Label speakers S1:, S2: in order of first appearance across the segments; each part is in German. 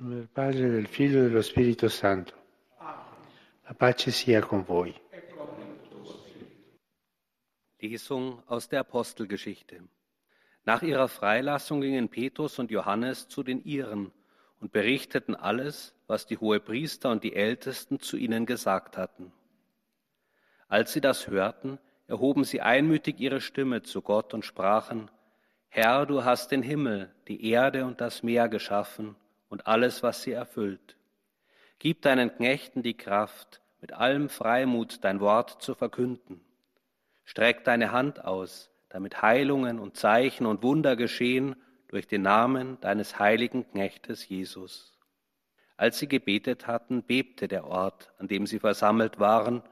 S1: Del Padre, del Figlio e dello Spirito Santo. La pace sia con voi.
S2: Lesung aus der Apostelgeschichte. Nach ihrer Freilassung gingen Petrus und Johannes zu den Iren und berichteten alles, was die Hohepriester und die Ältesten zu ihnen gesagt hatten. Als sie das hörten, erhoben sie einmütig ihre Stimme zu Gott und sprachen, Herr, du hast den Himmel, die Erde und das Meer geschaffen und alles, was sie erfüllt. Gib deinen Knechten die Kraft, mit allem Freimut dein Wort zu verkünden. Streck deine Hand aus, damit Heilungen und Zeichen und Wunder geschehen durch den Namen deines heiligen Knechtes Jesus. Als sie gebetet hatten, bebte der Ort, an dem sie versammelt waren,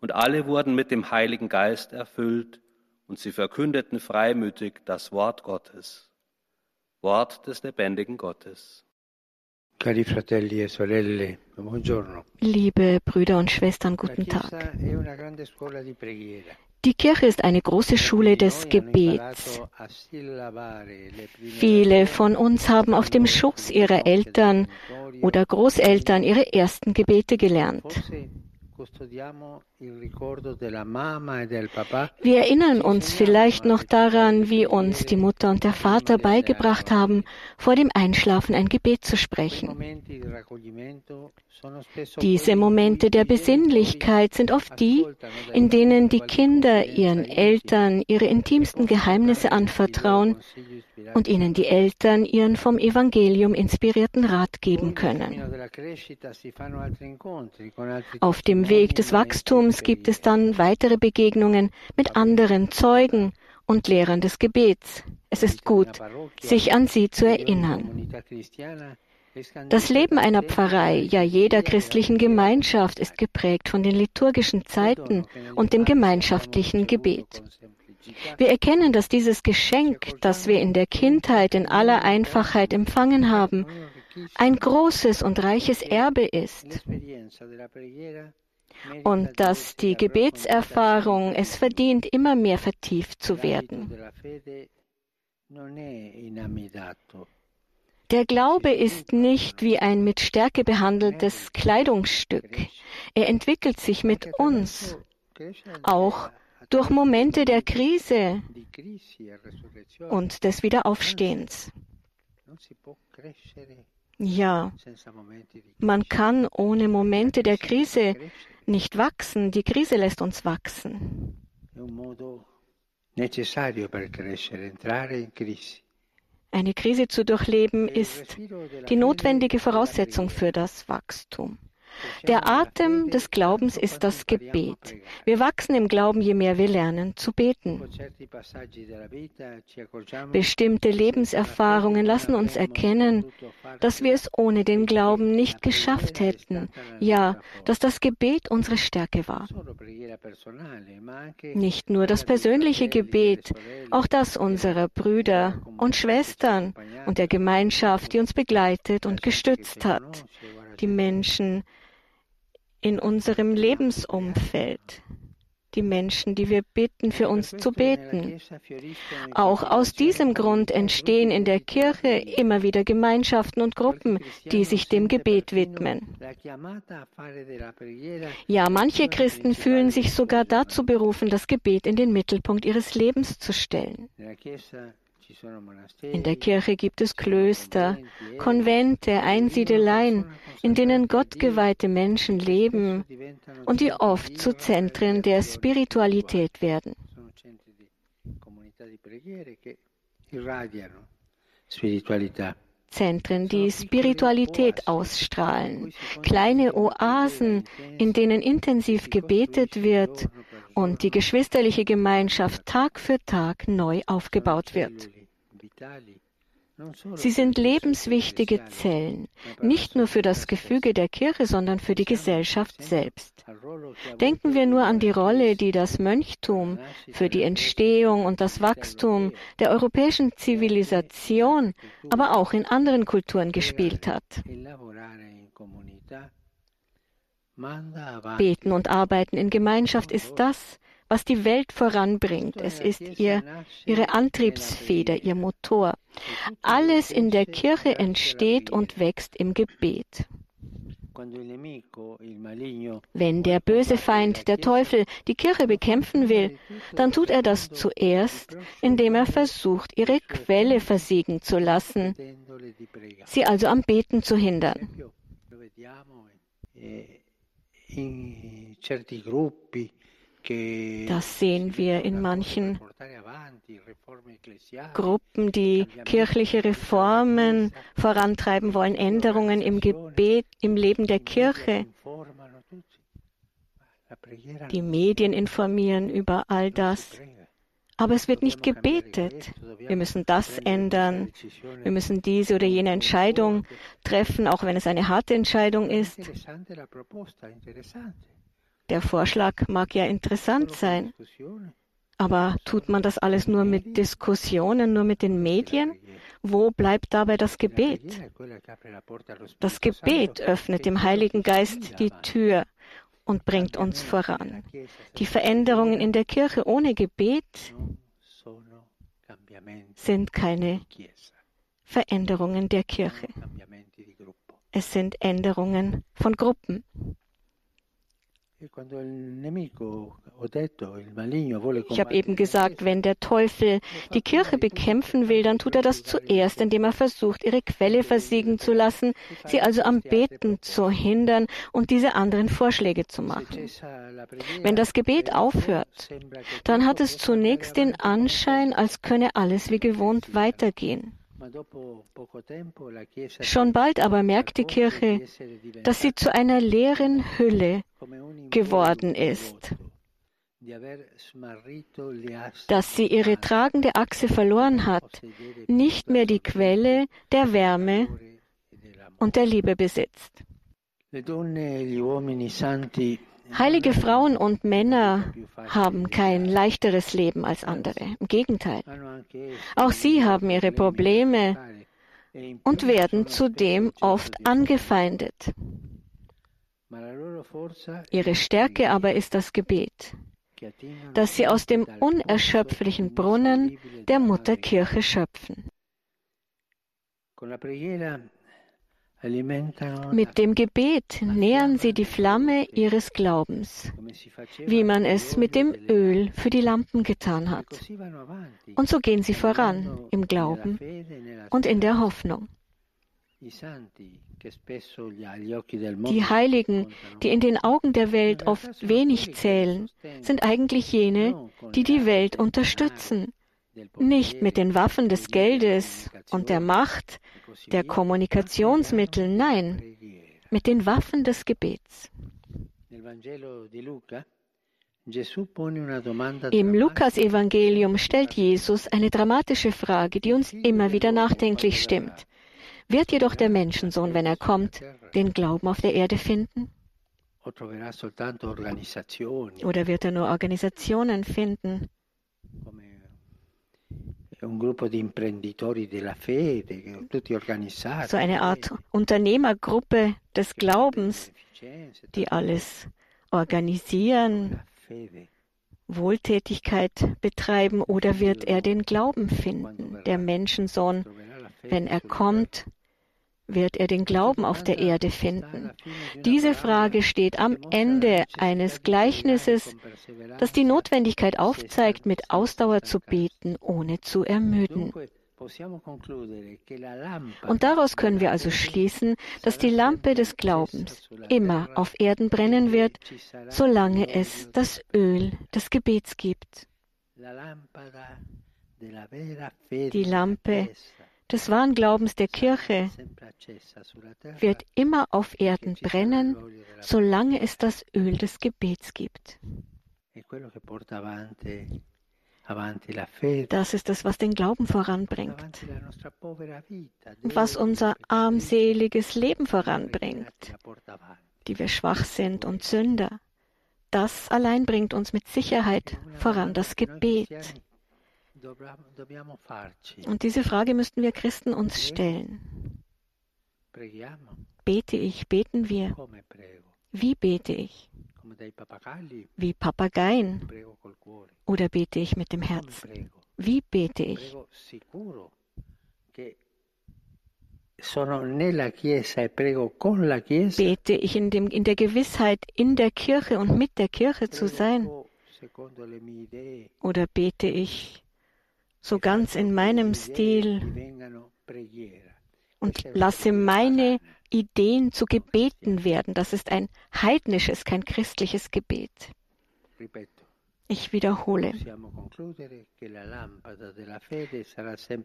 S2: und alle wurden mit dem Heiligen Geist erfüllt, und sie verkündeten freimütig das Wort Gottes. Wort des lebendigen Gottes.
S1: Cari fratelli e sorelle, buongiorno.
S3: Liebe Brüder und Schwestern, guten Tag. Die Kirche ist eine große Schule des Gebets. Viele von uns haben auf dem Schoß ihrer Eltern oder Großeltern ihre ersten Gebete gelernt.
S1: E
S3: Wir erinnern uns vielleicht noch daran, wie uns die Mutter und der Vater beigebracht haben, vor dem Einschlafen ein Gebet zu sprechen. Diese Momente der Besinnlichkeit sind oft die, in denen die Kinder ihren Eltern ihre intimsten Geheimnisse anvertrauen und ihnen die Eltern ihren vom Evangelium inspirierten Rat geben können. Auf dem Weg des Wachstums gibt es dann weitere Begegnungen mit anderen Zeugen und Lehrern des Gebets. Es ist gut, sich an sie zu erinnern. Das Leben einer Pfarrei, ja jeder christlichen Gemeinschaft, ist geprägt von den liturgischen Zeiten und dem gemeinschaftlichen Gebet. Wir erkennen, dass dieses Geschenk, das wir in der Kindheit in aller Einfachheit empfangen haben, ein großes und reiches Erbe ist und dass die Gebetserfahrung es verdient, immer mehr vertieft zu werden. Der Glaube ist nicht wie ein mit Stärke behandeltes Kleidungsstück. Er entwickelt sich mit uns, auch durch Momente der Krise und des Wiederaufstehens. Ja, man kann ohne Momente der Krise nicht wachsen. Die Krise lässt uns wachsen. Eine Krise zu durchleben ist die notwendige Voraussetzung für das Wachstum. Der Atem des Glaubens ist das Gebet. Wir wachsen im Glauben, je mehr wir lernen zu beten. Bestimmte Lebenserfahrungen lassen uns erkennen, dass wir es ohne den Glauben nicht geschafft hätten. Ja, dass das Gebet unsere Stärke war. Nicht nur das persönliche Gebet, auch das unserer Brüder und Schwestern und der Gemeinschaft, die uns begleitet und gestützt hat. Die Menschen in unserem Lebensumfeld. Die Menschen, die wir bitten, für uns zu beten. Auch aus diesem Grund entstehen in der Kirche immer wieder Gemeinschaften und Gruppen, die sich dem Gebet widmen. Ja, manche Christen fühlen sich sogar dazu berufen, das Gebet in den Mittelpunkt ihres Lebens zu stellen. In der Kirche gibt es Klöster, Konvente, Einsiedeleien, in denen gottgeweihte Menschen leben und die oft zu Zentren der Spiritualität werden. Zentren, die Spiritualität ausstrahlen, kleine Oasen, in denen intensiv gebetet wird und die geschwisterliche Gemeinschaft Tag für Tag neu aufgebaut wird. Sie sind lebenswichtige Zellen, nicht nur für das Gefüge der Kirche, sondern für die Gesellschaft selbst. Denken wir nur an die Rolle, die das Mönchtum für die Entstehung und das Wachstum der europäischen Zivilisation, aber auch in anderen Kulturen gespielt hat. Beten und Arbeiten in Gemeinschaft ist das, was die Welt voranbringt. Es ist ihr, ihre Antriebsfeder, ihr Motor. Alles in der Kirche entsteht und wächst im Gebet. Wenn der böse Feind, der Teufel, die Kirche bekämpfen will, dann tut er das zuerst, indem er versucht, ihre Quelle versiegen zu lassen, sie also am Beten zu hindern. Das sehen wir in manchen Gruppen, die kirchliche Reformen vorantreiben wollen, Änderungen im Gebet, im Leben der Kirche. Die Medien informieren über all das. Aber es wird nicht gebetet. Wir müssen das ändern. Wir müssen diese oder jene Entscheidung treffen, auch wenn es eine harte Entscheidung ist. Der Vorschlag mag ja interessant sein, aber tut man das alles nur mit Diskussionen, nur mit den Medien? Wo bleibt dabei das Gebet? Das Gebet öffnet dem Heiligen Geist die Tür und bringt uns voran. Die Veränderungen in der Kirche ohne Gebet sind keine Veränderungen der Kirche. Es sind Änderungen von Gruppen. Ich habe eben gesagt, wenn der Teufel die Kirche bekämpfen will, dann tut er das zuerst, indem er versucht, ihre Quelle versiegen zu lassen, sie also am Beten zu hindern und diese anderen Vorschläge zu machen. Wenn das Gebet aufhört, dann hat es zunächst den Anschein, als könne alles wie gewohnt weitergehen. Schon bald aber merkt die Kirche, dass sie zu einer leeren Hülle geworden ist, dass sie ihre tragende Achse verloren hat, nicht mehr die Quelle der Wärme und der Liebe besitzt. Heilige Frauen und Männer haben kein leichteres Leben als andere. Im Gegenteil. Auch sie haben ihre Probleme und werden zudem oft angefeindet. Ihre Stärke aber ist das Gebet, das sie aus dem unerschöpflichen Brunnen der Mutterkirche schöpfen. Mit dem Gebet nähern sie die Flamme ihres Glaubens, wie man es mit dem Öl für die Lampen getan hat. Und so gehen sie voran im Glauben und in der Hoffnung. Die Heiligen, die in den Augen der Welt oft wenig zählen, sind eigentlich jene, die die Welt unterstützen, nicht mit den Waffen des Geldes und der Macht, der Kommunikationsmittel, nein, mit den Waffen des Gebets. Im Lukas-Evangelium stellt Jesus eine dramatische Frage, die uns immer wieder nachdenklich stimmt. Wird jedoch der Menschensohn, wenn er kommt, den Glauben auf der Erde finden? Oder wird er nur Organisationen finden? So eine Art Unternehmergruppe des Glaubens, die alles organisieren, Wohltätigkeit betreiben, oder wird er den Glauben finden, der Menschensohn, wenn er kommt, wird er den Glauben auf der Erde finden? Diese Frage steht am Ende eines Gleichnisses, das die Notwendigkeit aufzeigt, mit Ausdauer zu beten, ohne zu ermüden. Und daraus können wir also schließen, dass die Lampe des Glaubens immer auf Erden brennen wird, solange es das Öl des Gebets gibt. Die Lampe des wahren Glaubens der Kirche wird immer auf Erden brennen, solange es das Öl des Gebets gibt. Das ist es, was den Glauben voranbringt, was unser armseliges Leben voranbringt, die wir schwach sind und Sünder. Das allein bringt uns mit Sicherheit voran, das Gebet. Und diese Frage müssten wir Christen uns stellen. Bete ich, beten wir? Wie bete ich? wie Papageien oder bete ich mit dem Herzen? Wie bete ich? E bete ich in, dem, in der Gewissheit, in der Kirche und mit der Kirche zu sein? Oder bete ich so ganz in meinem Stil und lasse meine Ideen zu Gebeten werden. Das ist ein heidnisches, kein christliches Gebet. Ich wiederhole.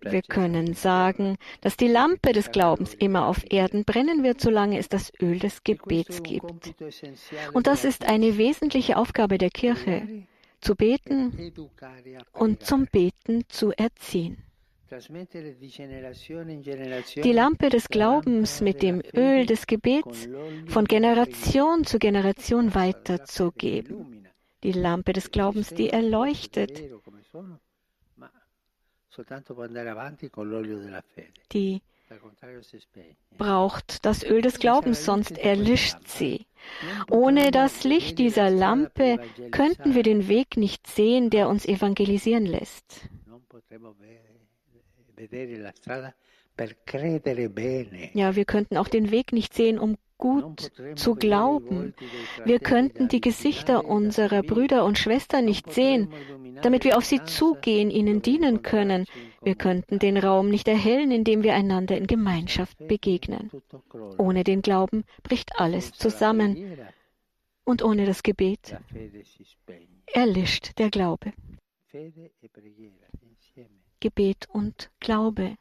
S3: Wir können sagen, dass die Lampe des Glaubens immer auf Erden brennen wird, solange es das Öl des Gebets gibt. Und das ist eine wesentliche Aufgabe der Kirche, zu beten und zum Beten zu erziehen. Die Lampe des Glaubens mit dem Öl des Gebets von Generation zu Generation weiterzugeben. Die Lampe des Glaubens, die erleuchtet, die braucht das Öl des Glaubens, sonst erlischt sie. Ohne das Licht dieser Lampe könnten wir den Weg nicht sehen, der uns evangelisieren lässt. Ja, wir könnten auch den Weg nicht sehen, um gut zu glauben. Wir könnten die Gesichter unserer Brüder und Schwestern nicht sehen, damit wir auf sie zugehen, ihnen dienen können. Wir könnten den Raum nicht erhellen, indem wir einander in Gemeinschaft begegnen. Ohne den Glauben bricht alles zusammen. Und ohne das Gebet erlischt der Glaube. Gebet und Glaube.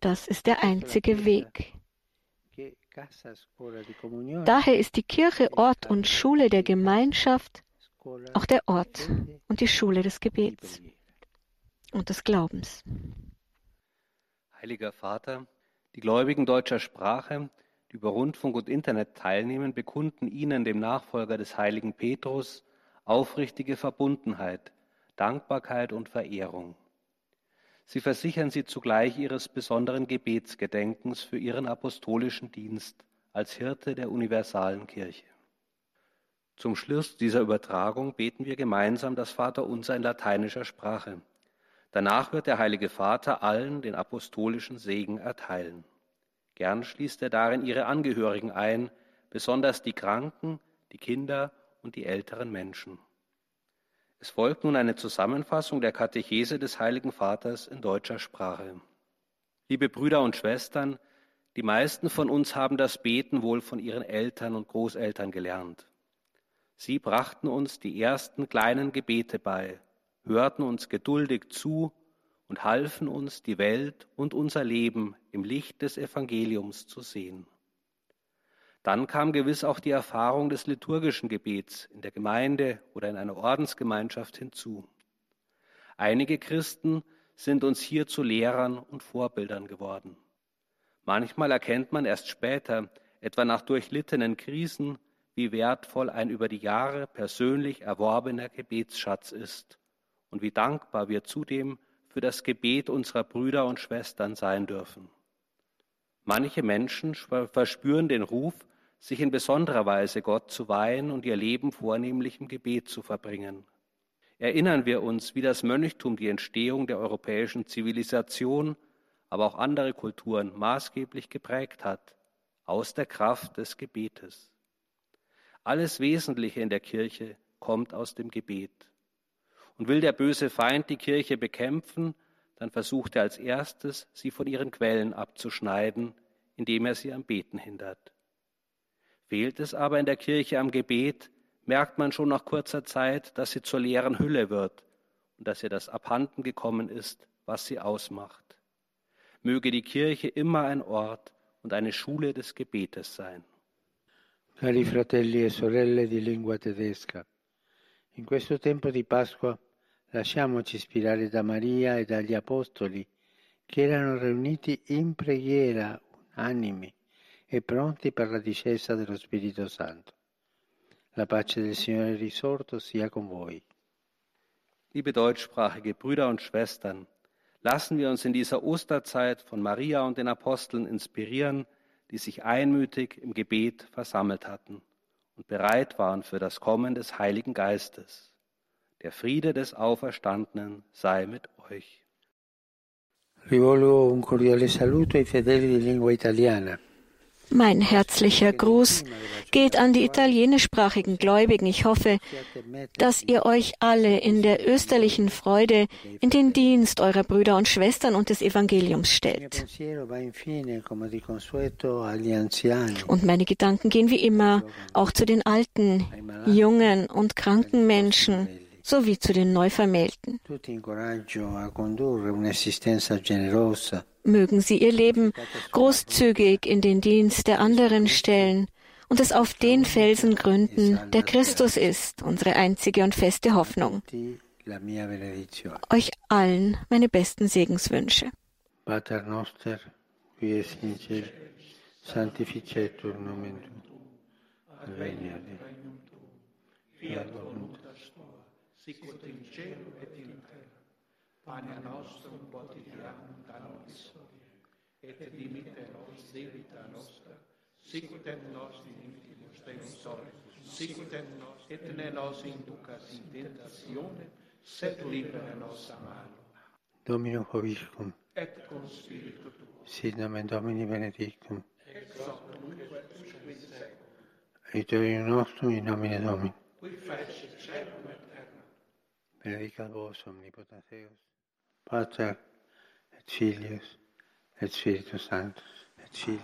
S3: Das ist der einzige Weg. Daher ist die Kirche Ort und Schule der Gemeinschaft, auch der Ort und die Schule des Gebets und des Glaubens.
S2: Heiliger Vater, die Gläubigen deutscher Sprache, die über Rundfunk und Internet teilnehmen, bekunden Ihnen, dem Nachfolger des heiligen Petrus, aufrichtige Verbundenheit, Dankbarkeit und Verehrung. Sie versichern sie zugleich ihres besonderen Gebetsgedenkens für ihren apostolischen Dienst als Hirte der universalen Kirche. Zum Schluss dieser Übertragung beten wir gemeinsam das Vaterunser in lateinischer Sprache. Danach wird der Heilige Vater allen den apostolischen Segen erteilen. Gern schließt er darin ihre Angehörigen ein, besonders die Kranken, die Kinder und die älteren Menschen. Es folgt nun eine Zusammenfassung der Katechese des Heiligen Vaters in deutscher Sprache. Liebe Brüder und Schwestern, die meisten von uns haben das Beten wohl von ihren Eltern und Großeltern gelernt. Sie brachten uns die ersten kleinen Gebete bei, hörten uns geduldig zu und halfen uns, die Welt und unser Leben im Licht des Evangeliums zu sehen. Dann kam gewiss auch die Erfahrung des liturgischen Gebets in der Gemeinde oder in einer Ordensgemeinschaft hinzu. Einige Christen sind uns hier zu Lehrern und Vorbildern geworden. Manchmal erkennt man erst später, etwa nach durchlittenen Krisen, wie wertvoll ein über die Jahre persönlich erworbener Gebetsschatz ist und wie dankbar wir zudem für das Gebet unserer Brüder und Schwestern sein dürfen. Manche Menschen verspüren den Ruf, sich in besonderer Weise Gott zu weihen und ihr Leben vornehmlich im Gebet zu verbringen. Erinnern wir uns, wie das Mönchtum die Entstehung der europäischen Zivilisation, aber auch andere Kulturen maßgeblich geprägt hat, aus der Kraft des Gebetes. Alles Wesentliche in der Kirche kommt aus dem Gebet. Und will der böse Feind die Kirche bekämpfen, dann versucht er als erstes, sie von ihren Quellen abzuschneiden, indem er sie am Beten hindert. Fehlt es aber in der Kirche am Gebet, merkt man schon nach kurzer Zeit, dass sie zur leeren Hülle wird und dass ihr das abhanden gekommen ist, was sie ausmacht. Möge die Kirche immer ein Ort und eine Schule des Gebetes sein.
S1: Cari fratelli e sorelle di lingua tedesca, in questo tempo di Pasqua lasciamoci ispirare da Maria e dagli Apostoli che erano riuniti in preghiera unanimi e pronti per la discesa dello Spirito Santo. La pace del Signore risorto sia con voi.
S2: Liebe deutschsprachige Brüder und Schwestern, lassen wir uns in dieser Osterzeit von Maria und den Aposteln inspirieren, die sich einmütig im Gebet versammelt hatten. Und bereit waren für das Kommen des Heiligen Geistes. Der Friede des Auferstandenen sei mit euch.
S1: Rivolgo un cordiale saluto ai fedeli di lingua italiana.
S3: Mein herzlicher Gruß geht an die italienischsprachigen Gläubigen. Ich hoffe, dass ihr euch alle in der österlichen Freude in den Dienst eurer Brüder und Schwestern und des Evangeliums stellt. Und meine Gedanken gehen wie immer auch zu den alten, jungen und kranken Menschen sowie zu den Neuvermählten. Mögen sie ihr Leben großzügig in den Dienst der anderen stellen und es auf den Felsen gründen, der Christus ist, unsere einzige und feste Hoffnung. Euch allen meine besten Segenswünsche. Pater noster, qui es in cielo, sanctificetur nomen adveniat regnum tuum, fiat voluntas tua, sicut in cielo et in terra. Pane nostrum quotidianum da nobis et dimitte nos debita nostra, sicut et nos dimittimus deusorius, sicut et nos, et ne nos inducas in tentatione, sed libera nos a malo.
S1: Domino Hoviscum.
S3: Et con spiritu tuo.
S1: Sit nomen Domini benedictum.
S3: Ex hoc nunc et in seculum.
S1: Aiutorium nostrum in nomine Domini.
S3: Qui fecit celum et terra.
S1: Benedicat vos omnipotens Deus, Pater et Filius et Spiritus Sanctus et Filii